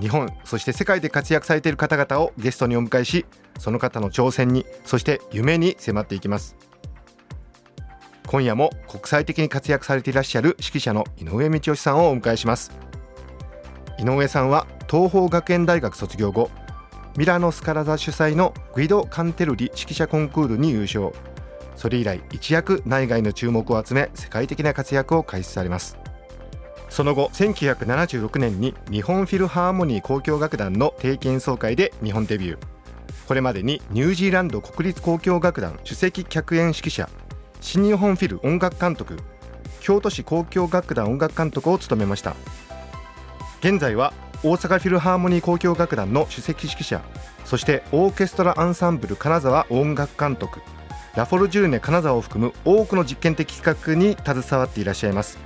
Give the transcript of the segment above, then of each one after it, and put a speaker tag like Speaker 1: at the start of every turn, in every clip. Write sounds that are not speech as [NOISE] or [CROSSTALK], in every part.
Speaker 1: 日本そして世界で活躍されている方々をゲストにお迎えしその方の挑戦にそして夢に迫っていきます。今夜も国際的に活躍されていらっしゃる指揮者の井上道義さんをお迎えします。井上さんは東邦学園大学卒業後ミラノ・スカラ座主催のグイド・カンテルリ指揮者コンクールに優勝。それ以来一躍内外の注目を集め世界的な活躍を開始されます。その後1976年に日本フィルハーモニー交響楽団の定期演奏会で日本デビュー。これまでにニュージーランド国立交響楽団首席客演指揮者新日本フィル音楽監督京都市交響楽団音楽監督を務めました。現在は大阪フィルハーモニー交響楽団の首席指揮者そしてオーケストラアンサンブル金沢音楽監督ラフォルジューネ金沢を含む多くの実験的企画に携わっていらっしゃいます。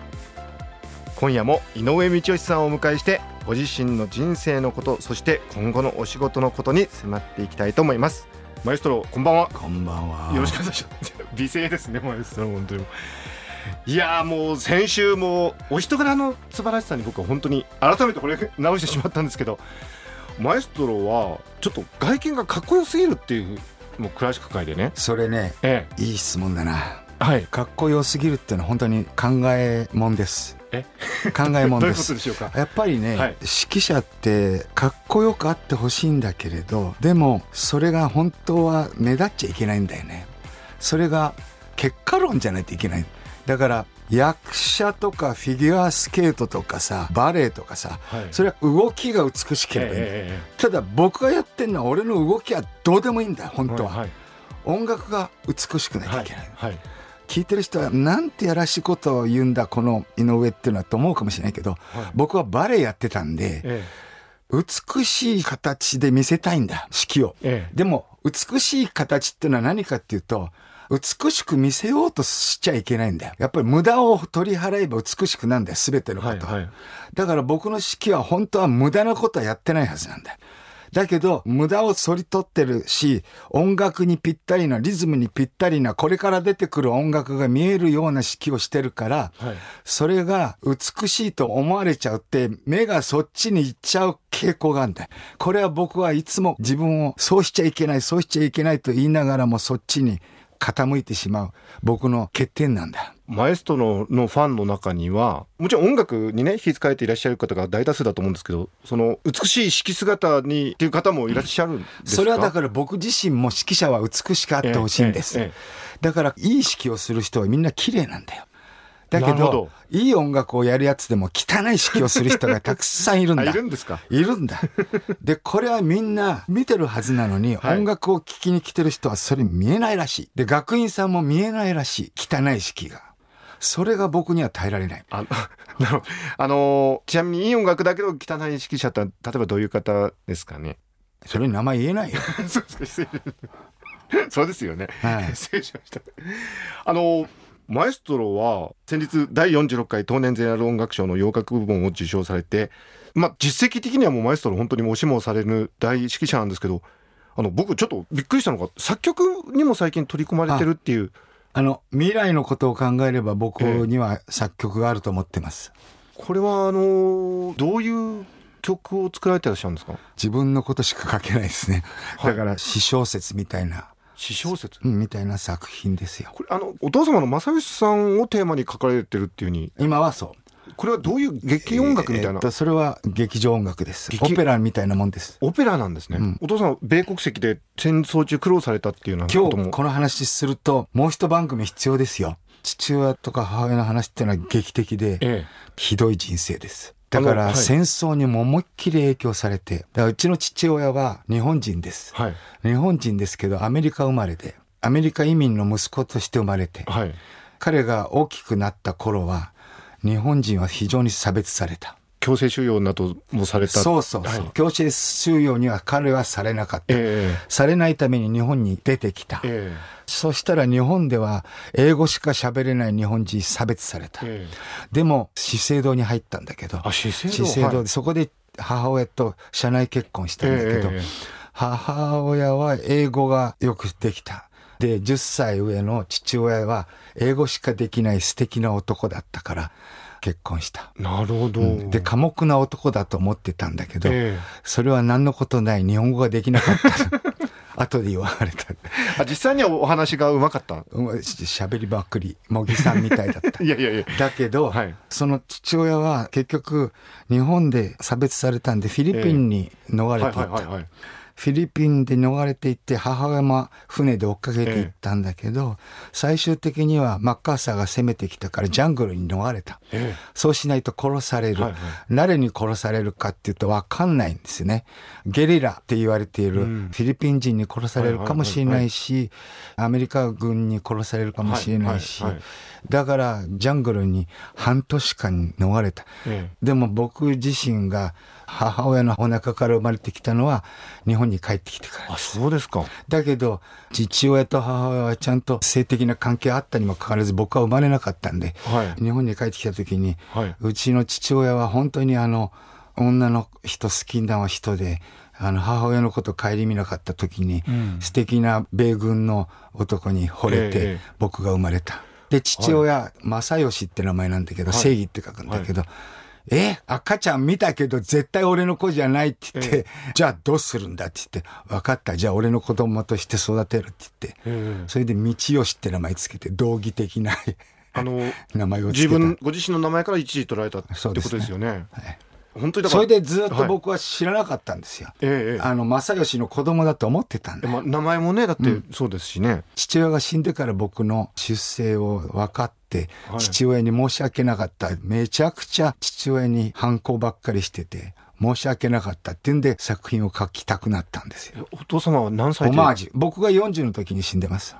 Speaker 1: 今夜も井上道義さんをお迎えしてご自身の人生のことそして今後のお仕事のことに迫っていきたいと思います。マエストロこんばんは。
Speaker 2: こんばんは。
Speaker 1: よろしくお願いします。[LAUGHS] 美声ですねマエストロ本当に。いやーもう先週もお人柄の素晴らしさに僕は本当に改めてこれ直してしまったんですけどマエストロはちょっと外見がかっこよすぎるっていうもうクラシック界でね。
Speaker 2: それね、
Speaker 1: え
Speaker 2: いい質問だな。
Speaker 1: えはい。
Speaker 2: かっこよすぎるっていうのは本当に考えもんです。
Speaker 1: え？[LAUGHS]
Speaker 2: 考えもんです。
Speaker 1: ことでしょうか？
Speaker 2: やっぱりね、
Speaker 1: はい。
Speaker 2: 指揮者ってかっこよくあってほしいんだけれどでもそれが本当は目立っちゃいけないんだよね。それが結果論じゃないといけない。だから役者とかフィギュアスケートとかさバレエとかさ、
Speaker 1: はい。
Speaker 2: それは動きが美しければいい
Speaker 1: え
Speaker 2: ただ僕がやってるのは俺の動きはどうでもいいんだよ本当は、
Speaker 1: はい
Speaker 2: 音楽が美しくなきゃいけない、
Speaker 1: はい
Speaker 2: 聞いてる人はなんてやらしいことを言うんだこの井上っていうのはと思うかもしれないけど、僕はバレエやってたんで
Speaker 1: え
Speaker 2: 美しい形で見せたいんだ式を。
Speaker 1: ええ。
Speaker 2: でも美しい形っていうのは何かっていうと美しく見せようとしちゃいけないんだよ。やっぱり無駄を取り払えば美しくなんだよ全てのこと。は、
Speaker 1: はいはい。
Speaker 2: だから僕の式は本当は無駄なことはやってないはずなんだよだけど無駄を反り取ってるし音楽にぴったりなリズムにぴったりなこれから出てくる音楽が見えるような式をしてるから、
Speaker 1: はい。
Speaker 2: それが美しいと思われちゃうって目がそっちに行っちゃう傾向があるんだよ。これは僕はいつも自分をそうしちゃいけないそうしちゃいけないと言いながらもそっちに傾いてしまう。僕の欠点なんだ。
Speaker 1: マエストロのファンの中にはもちろん音楽にね火使えていらっしゃる方が大多数だと思うんですけどその美しい式姿にっていう方もいらっしゃるんですか？
Speaker 2: それはだから僕自身も指揮者は美しくあってほしいんです、だからいい指揮をする人はみんな綺麗なんだよだけどいい音楽をやるやつでも汚い指揮をする人がたくさんいるんだ。[LAUGHS]
Speaker 1: あいるんですか？
Speaker 2: いるんだ。でこれはみんな見てるはずなのに、
Speaker 1: はい。
Speaker 2: 音楽を聴きに来てる人はそれ見えないらしい。で学院さんも見えないらしい。汚い指揮が。それが僕には耐えられない。
Speaker 1: あの [LAUGHS] あのちなみにいい音楽だけど汚い指揮者って例えばどういう方ですかね？
Speaker 2: それに名前言えないよ。[LAUGHS]
Speaker 1: そうですか。失礼。そうですよね、
Speaker 2: はい。
Speaker 1: 失礼しました。あのマエストロは先日第46回東年ゼネラル音楽賞の洋楽部門を受賞されてまあ実績的にはもうマエストロ本当に押しもされる大指揮者なんですけどあの僕ちょっとびっくりしたのが作曲にも最近取り組まれてるっていう。
Speaker 2: あの未来のことを考えれば僕には作曲があると思ってます、
Speaker 1: これはあのどういう曲を作られてらっしゃるんですか？
Speaker 2: 自分のことしか書けないですね。
Speaker 1: はい。
Speaker 2: だから詩小説みたいな、
Speaker 1: 詩小説？
Speaker 2: うんみたいな作品ですよ。
Speaker 1: これあのお父様の正義さんをテーマに書かれてるっていうふうに
Speaker 2: 今はそう。
Speaker 1: これはどういう劇音楽みたいな、
Speaker 2: えーそれは劇場音楽です。
Speaker 1: 劇
Speaker 2: オペラみたいなもんです。
Speaker 1: オペラなんですね、
Speaker 2: うん
Speaker 1: お父さんは米国籍で戦争中苦労されたっていうようなことも
Speaker 2: 今日この話するともう一番組必要ですよ。父親とか母親の話っていうのは劇的で
Speaker 1: え
Speaker 2: ひどい人生です。だから戦争にも思いっきり影響されて、だからうちの父親は日本人です。
Speaker 1: はい。
Speaker 2: 日本人ですけどアメリカ生まれで、アメリカ移民の息子として生まれて、
Speaker 1: はい。
Speaker 2: 彼が大きくなった頃は日本人は非常に差別された
Speaker 1: 強制収容などもされた。
Speaker 2: そうそうそう、
Speaker 1: はい。
Speaker 2: 強制収容には彼はされなかった、
Speaker 1: え
Speaker 2: されないために日本に出てきた、
Speaker 1: ええ。
Speaker 2: そしたら日本では英語しか喋れない日本人差別された、
Speaker 1: ええ。
Speaker 2: でも資生堂に入ったんだけど。
Speaker 1: あ資生堂？
Speaker 2: 資生堂で、
Speaker 1: はい。
Speaker 2: そこで母親と社内結婚したんだけど、
Speaker 1: ええ
Speaker 2: 母親は英語がよくできた。で、10歳上の父親は英語しかできない素敵な男だったから結婚した。
Speaker 1: なるほど、
Speaker 2: うんで、寡黙な男だと思ってたんだけど、
Speaker 1: ええ
Speaker 2: それは何のことない日本語ができなかった。[LAUGHS] 後で言われた。
Speaker 1: あ実際にはお話がうまかった？
Speaker 2: 喋りばっくり、茂木さんみたいだった [LAUGHS]
Speaker 1: い。やいやいや
Speaker 2: だけど、
Speaker 1: はい
Speaker 2: その父親は結局日本で差別されたんでフィリピンに逃れていった。
Speaker 1: はいはいはいはい
Speaker 2: フィリピンで逃れていって母親も船で追っかけていったんだけど、最終的にはマッカーサーが攻めてきたからジャングルに逃れた。
Speaker 1: え
Speaker 2: そうしないと殺される。誰に殺されるかっていうと分かんないんですよね。ゲリラって言われている
Speaker 1: うん
Speaker 2: フィリピン人に殺されるかもしれないし、アメリカ軍に殺されるかもしれないしだからジャングルに半年間逃れた。
Speaker 1: え
Speaker 2: でも僕自身が母親のお腹から生まれてきたのは日本に帰ってきてから
Speaker 1: あそうですか。
Speaker 2: だけど父親と母親はちゃんと性的な関係あったにもかかわらず僕は生まれなかったんで、
Speaker 1: はい。
Speaker 2: 日本に帰ってきた時に、
Speaker 1: はい。う
Speaker 2: ちの父親は本当にあの女の人好きな人であの母親のこと顧みなかった時に、
Speaker 1: うん。
Speaker 2: 素敵な米軍の男に惚れ
Speaker 1: ええ
Speaker 2: て僕が生まれた。で父親、正義って名前なんだけど、
Speaker 1: はい。
Speaker 2: 正義って書くんだけど、え赤ちゃん見たけど絶対俺の子じゃないって言って、じゃあどうするんだって言って、分かった、じゃあ俺の子供として育てるって言って、
Speaker 1: ええ。
Speaker 2: それで道義って名前つけて、道義的な [LAUGHS]
Speaker 1: あの
Speaker 2: 名前をつけた。
Speaker 1: 自分ご自身の名前から一時取られたってことですよね。
Speaker 2: はい
Speaker 1: 本当に
Speaker 2: それでずっと
Speaker 1: はい
Speaker 2: 僕は知らなかったんですよ。
Speaker 1: ええええ。
Speaker 2: あの、正義の子供だと思ってたんだよ。
Speaker 1: ま名前もねだってそうですしね、
Speaker 2: 父親が死んでから僕の出生を分かっ父親に申し訳なかった。めちゃくちゃ父親に反抗ばっかりしてて、申し訳なかったっていうんで作品を書きたくなったんですよ。
Speaker 1: お父様は何歳で？
Speaker 2: オマージュ。僕が40の時に死んでます。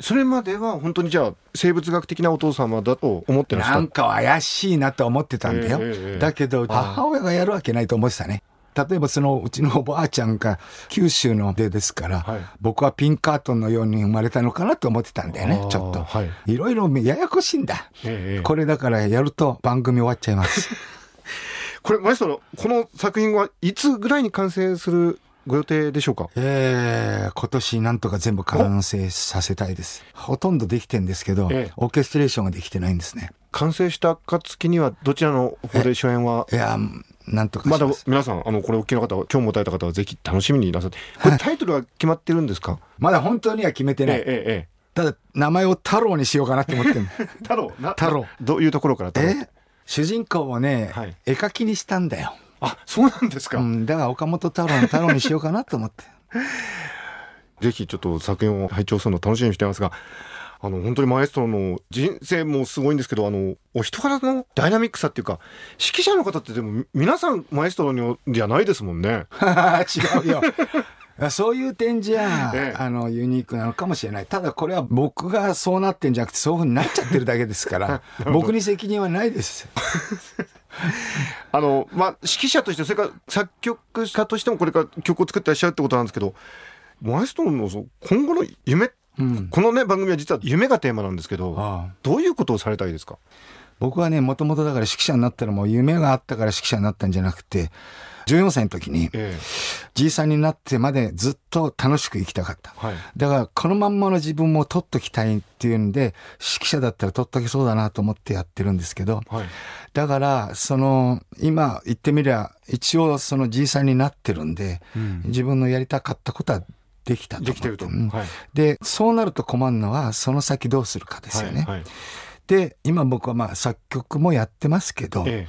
Speaker 1: それまでは本当にじゃあ生物学的なお父様だと思ってらっしゃ
Speaker 2: なんか怪しいなと思ってたんだよ。
Speaker 1: ええええ
Speaker 2: だけど、母親がやるわけないと思ってたね。例えばそのうちのおばあちゃんが九州の出ですから、
Speaker 1: はい
Speaker 2: 僕はピンカートンのように生まれたのかなと思ってたんだよねちょっと。
Speaker 1: はい
Speaker 2: いろいろややこしいんだ。
Speaker 1: ええええ
Speaker 2: これだからやると番組終わっちゃいます。[LAUGHS]
Speaker 1: これマエストロこの作品はいつぐらいに完成するご予定でしょうか？
Speaker 2: えー、今年なんとか全部完成させたいです。ほとんどできてんですけど、
Speaker 1: ええ
Speaker 2: オーケストレーションができてないんですね。
Speaker 1: 完成した暁にはどちらの方で初演は？い
Speaker 2: や、なんとか
Speaker 1: まだ。皆さんあのこれお聞きの方は今日も答えた方はぜひ楽しみになさって。これタイトルは決まってるんですか？
Speaker 2: まだ本当には決めてない。
Speaker 1: ええええ。
Speaker 2: ただ、名前を太郎にしようかなって思ってる
Speaker 1: ええ太郎？な
Speaker 2: 太郎。
Speaker 1: どういうところから？太郎。
Speaker 2: え主人公をね、
Speaker 1: はい。
Speaker 2: 絵描きにしたんだよ。
Speaker 1: あそうなんですか、
Speaker 2: うん、だから岡本太郎の太郎にしようかなと思って。[LAUGHS]
Speaker 1: ぜひちょっと作品を拝聴するの楽しみにしてますがあの本当にマエストロの人生もすごいんですけどあのお人柄のダイナミックさっていうか指揮者の方ってでもみ皆さんマエストロにじゃないですもんね [LAUGHS]
Speaker 2: 違うよ。そういう点じゃ、
Speaker 1: ええ
Speaker 2: あの、ユニークなのかもしれない。ただこれは僕がそうなってんじゃなくて、そういうふうになっちゃってるだけですから、[LAUGHS] 僕に責任はないです。[LAUGHS]
Speaker 1: あのまあ指揮者としてそれから作曲家としてもこれから曲を作ってらっしゃるってことなんですけどマエストロの今後の夢
Speaker 2: うん。
Speaker 1: このね番組は実は夢がテーマなんですけど
Speaker 2: ああ。
Speaker 1: どういうことをされたいですか？
Speaker 2: 僕はね、もともとだから指揮者になったらもう夢があったから指揮者になったんじゃなくて、14歳の時に、
Speaker 1: え
Speaker 2: じいさんになってまでずっと楽しく生きたかった。
Speaker 1: えはい。
Speaker 2: だから、このまんまの自分も取っときたいっていうんで、指揮者だったら取っとけそうだなと思ってやってるんですけど、
Speaker 1: はい。
Speaker 2: だから、その、今言ってみりゃ、一応そのじいさんになってるんで、自分のやりたかったことはできたと
Speaker 1: できてると、
Speaker 2: うん
Speaker 1: はい
Speaker 2: で、そうなると困るのは、その先どうするかですよね。
Speaker 1: はいはい
Speaker 2: で、今僕はまあ作曲もやってますけど、
Speaker 1: え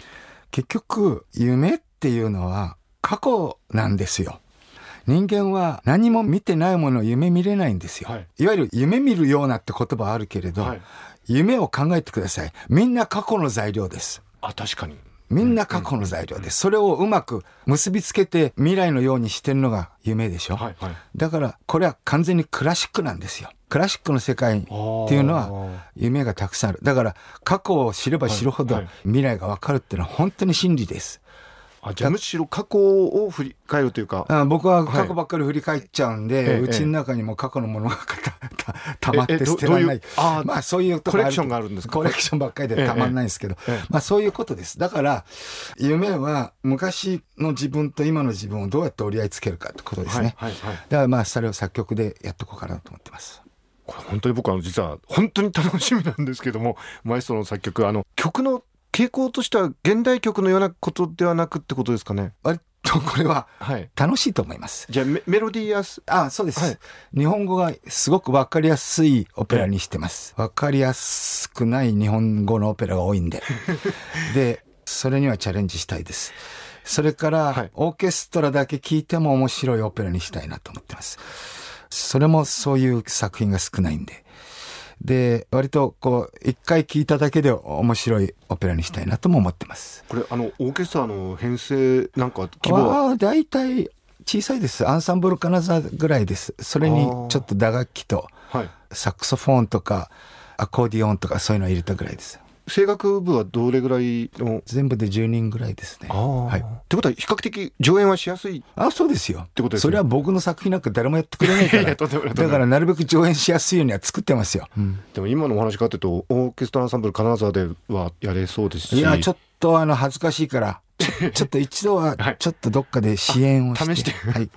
Speaker 2: 結局、夢っていうのは過去なんですよ。人間は何も見てないものを夢見れないんですよ。
Speaker 1: はい
Speaker 2: い、わゆる夢見るようなって言葉はあるけれど、
Speaker 1: はい
Speaker 2: 夢を考えてください。みんな過去の材料です。
Speaker 1: あ確かに
Speaker 2: みんな過去の材料です。それをうまく結びつけて未来のようにしてるのが夢でしょ。
Speaker 1: はいはい
Speaker 2: だからこれは完全にクラシックなんですよ。クラシックの世界っていうのは夢がたくさんある。だから過去を知れば知るほど未来がわかるっていうのは本当に真理です。
Speaker 1: あじゃあ。むしろ過去を振り返るというか。
Speaker 2: あ僕は過去ばっかり振り返っちゃうんで、
Speaker 1: ええ
Speaker 2: うちの中にも過去のものがたたたまって捨てられない。
Speaker 1: あー
Speaker 2: まあそういう
Speaker 1: コレクションがあるんですか？
Speaker 2: コレクションばっかりでたまんないんですけど、まあそういうことです。だから夢は昔の自分と今の自分をどうやって折り合いつけるかってことですね、
Speaker 1: はいはいはい。
Speaker 2: だからまあそれを作曲でやっていこうかなと思ってます。
Speaker 1: これ本当に僕はあの実は本当に楽しみなんですけどもマエストロの作曲あの曲の傾向としては現代曲のようなことではなくってことですかね？
Speaker 2: 割とこれは
Speaker 1: はい
Speaker 2: 楽しいと思います
Speaker 1: じゃあメメロディーやす
Speaker 2: あそうです、
Speaker 1: はい
Speaker 2: 日本語がすごくわかりやすいオペラにしてます。わかりやすくない日本語のオペラが多いんで。[LAUGHS] で、それにはチャレンジしたいです。それから、
Speaker 1: はい
Speaker 2: オーケストラだけ聴いても面白いオペラにしたいなと思ってます。それもそういう作品が少ないんで。で、割とこう、一回聴いただけで面白いオペラにしたいなとも思ってます。
Speaker 1: これあのオーケストラの編成なんか規模は？
Speaker 2: 大体小さいです。アンサンブル金沢ぐらいです。それにちょっと打楽器と、
Speaker 1: はい
Speaker 2: サックスフォンとかアコーディオンとかそういうのを入れたぐらいです。
Speaker 1: 声楽部はどれぐらいの？
Speaker 2: 全部で10人ぐらいですね。はい。
Speaker 1: ってことは比較的上演はしやすい？
Speaker 2: あ、そうですよ。
Speaker 1: てことですね
Speaker 2: それは僕の作品なんか誰もやってくれないから。だからなるべく上演しやすいようには作ってますよ。
Speaker 1: でも今のお話かというとオーケストラアンサンブル金沢ではやれそうですし
Speaker 2: いや、ちょっとあの恥ずかしいから、ちょ [LAUGHS] っと一度は
Speaker 1: はい
Speaker 2: ちょっとどっかで支援をして。
Speaker 1: あ試して
Speaker 2: はい。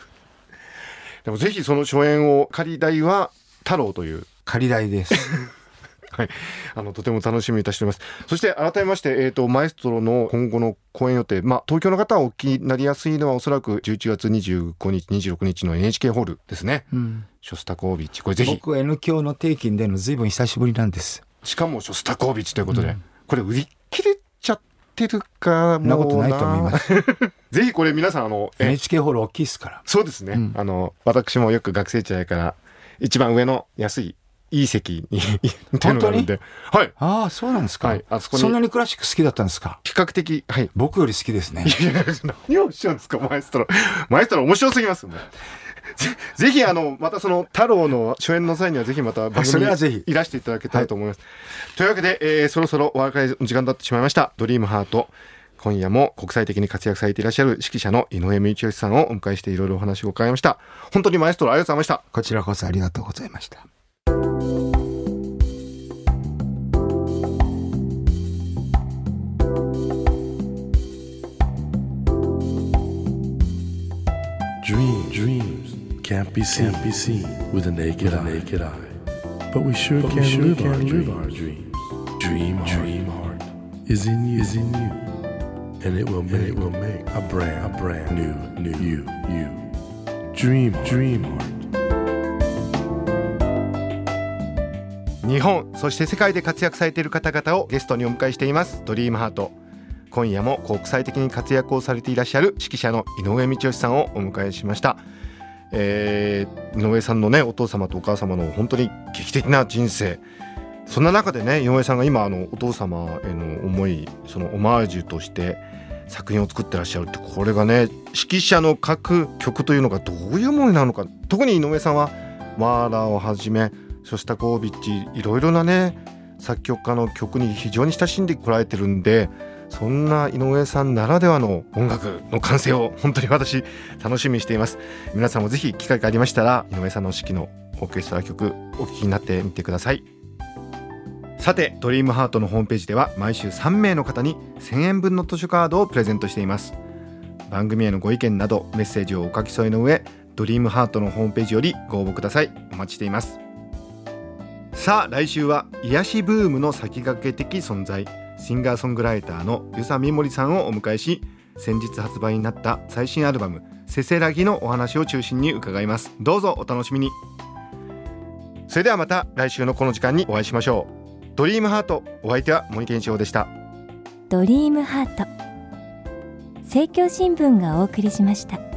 Speaker 1: でもぜひその初演を仮代は太郎という
Speaker 2: 仮代です。
Speaker 1: はい、あのとても楽しみにいたしております。そして改めまして、えー、とマエストロの今後の公演予定、まあ、東京の方はお聞きになりやすいのはおそらく11月25日26日の NHK ホールですね、
Speaker 2: うん。
Speaker 1: ショスタコービッチ。これぜひ。
Speaker 2: 僕 N 教の定期に出るのずいぶん久しぶりなんです。
Speaker 1: しかもショスタコービッチということで、これ売り切れちゃってるか
Speaker 2: そんなことないと思います。[LAUGHS]
Speaker 1: ぜひこれ皆さんあのえ
Speaker 2: NHK ホール大きいですから。
Speaker 1: そうですね、
Speaker 2: うん。
Speaker 1: あの私もよく学生時代から一番上の安いいい席に [LAUGHS] っていうのがあるんで。はい。
Speaker 2: ああ、そうなんですか。
Speaker 1: はいあそこに。
Speaker 2: そんなにクラシック好きだったんですか？
Speaker 1: 比較的はい。
Speaker 2: 僕より好きですね。
Speaker 1: いやいや何をおっしゃるんですか？マエストロ。マエストロ面白すぎますよね。ぜぜひあのまたその太郎の初演の際にはぜひまた番
Speaker 2: そ
Speaker 1: 組にいらしていただけたらと思います、というわけで、えーそろそろお別れの時間になってしまいました。ドリームハート。今夜も国際的に活躍されていらっしゃる指揮者の井上道義さんをお迎えしていろいろお話を伺いました。本当にマエストロありがとうございました。
Speaker 2: こちらこそありがとうございました。
Speaker 3: Dreams, dreams can't be seen, can't be seen with a naked, eye. naked eye. But we sure
Speaker 1: But
Speaker 3: can,
Speaker 1: we sure
Speaker 3: live,
Speaker 1: can
Speaker 3: our
Speaker 1: live our
Speaker 3: dreams. Dream, heart, dream heart is in you, is in you, and it will, make, it will make a brand, a brand new, new you, you. Dream, heart, dream heart.
Speaker 1: 日本そして世界で活躍されている方々をゲストにお迎えしていますドリームハート今夜も国際的に活躍をされていらっしゃる指揮者の井上道義さんをお迎えしました、えー井上さんのねお父様とお母様の本当に劇的な人生。そんな中でね井上さんが今あのお父様への思いそのオマージュとして作品を作ってらっしゃるってこれがね指揮者の書く曲というのがどういうものなのか。特に井上さんはマーラーをはじめショスタコービッチいろいろなね作曲家の曲に非常に親しんでこられてるんでそんな井上さんならではの音楽の完成を本当に私楽しみにしています。皆さんもぜひ機会がありましたら井上さんの指揮のオーケストラ曲お聴きになってみてください。さてドリームハートのホームページでは毎週3名の方に1000円分の図書カードをプレゼントしています。番組へのご意見などメッセージをお書き添えの上ドリームハートのホームページよりご応募ください。お待ちしています。さあ来週は癒しブームの先駆け的存在。シンガーソングライターの遊佐美森さんをお迎えし先日発売になった最新アルバム「せせらぎ」のお話を中心に伺います。どうぞお楽しみに。それではまた来週のこの時間にお会いしましょう。ドリームハートお相手は森健一郎でした。
Speaker 4: ドリームハート政教新聞がお送りしました。